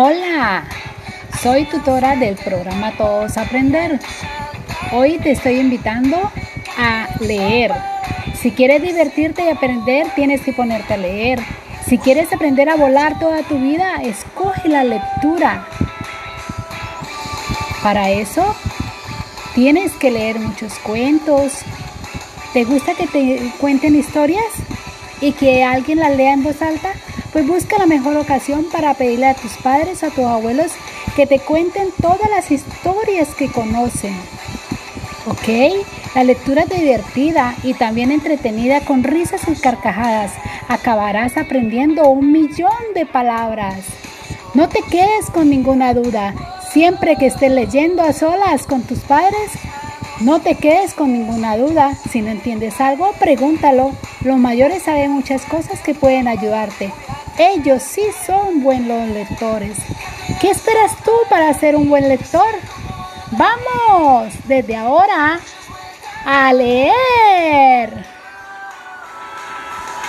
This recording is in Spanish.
Hola, soy tutora del programa Todos Aprender. Hoy te estoy invitando a leer. Si quieres divertirte y aprender, tienes que ponerte a leer. Si quieres aprender a volar toda tu vida, escoge la lectura. Para eso, tienes que leer muchos cuentos. ¿Te gusta que te cuenten historias y que alguien las lea en voz alta? Pues busca la mejor ocasión para pedirle a tus padres, a tus abuelos, que te cuenten todas las historias que conocen. ¿Ok? La lectura es divertida y también entretenida con risas y carcajadas. Acabarás aprendiendo un millón de palabras. No te quedes con ninguna duda. Siempre que estés leyendo a solas con tus padres, no te quedes con ninguna duda. Si no entiendes algo, pregúntalo. Los mayores saben muchas cosas que pueden ayudarte. Ellos sí son buenos lectores. ¿Qué esperas tú para ser un buen lector? Vamos, desde ahora, a leer.